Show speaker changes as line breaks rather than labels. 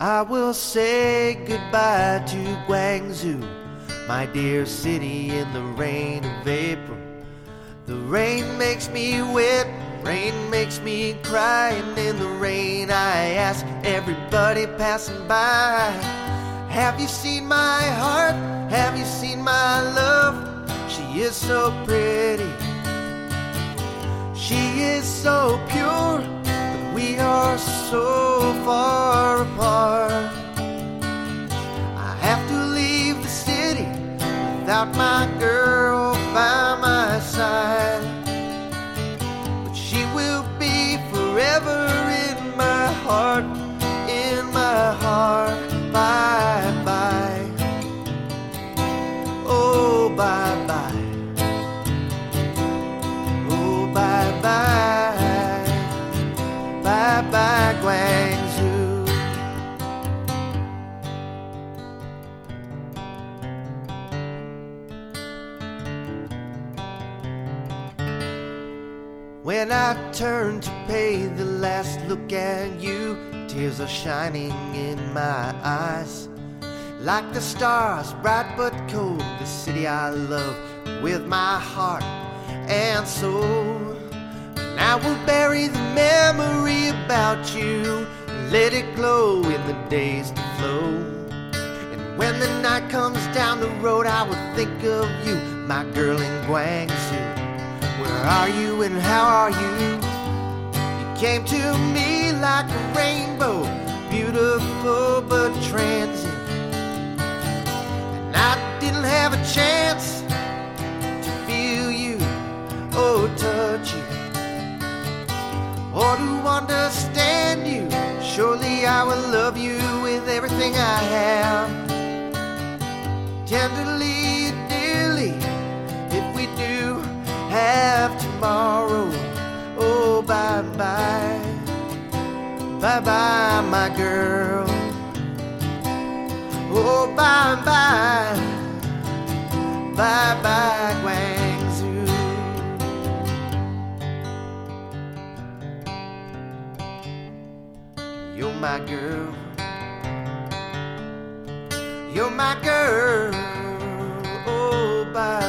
I will say goodbye to Guangzhou, my dear city in the rain of April. The rain makes me wet, rain makes me cry, and in the rain I ask everybody passing by Have you seen my heart? Have you seen my love? She is so pretty, she is so pure, but we are so far apart. My girl by my side. But she will be forever in my heart, in my heart. Bye bye. Oh, bye bye. Oh, bye bye. Bye bye, Guangzhou. When I turn to pay the last look at you, tears are shining in my eyes. Like the stars, bright but cold, the city I love with my heart and soul. Now we'll bury the memory about you let it glow in the days to flow. And when the night comes down the road, I will think of you, my girl in Guangzhou. Where are you and how are you? You came to me like a rainbow, beautiful but transient. And I didn't have a chance to feel you or touch you or to understand you. Surely I will love you with everything I have. Tenderly, Bye bye, my girl. Oh, bye bye. Bye bye, Guangzhou. You're my girl. You're my girl. Oh, bye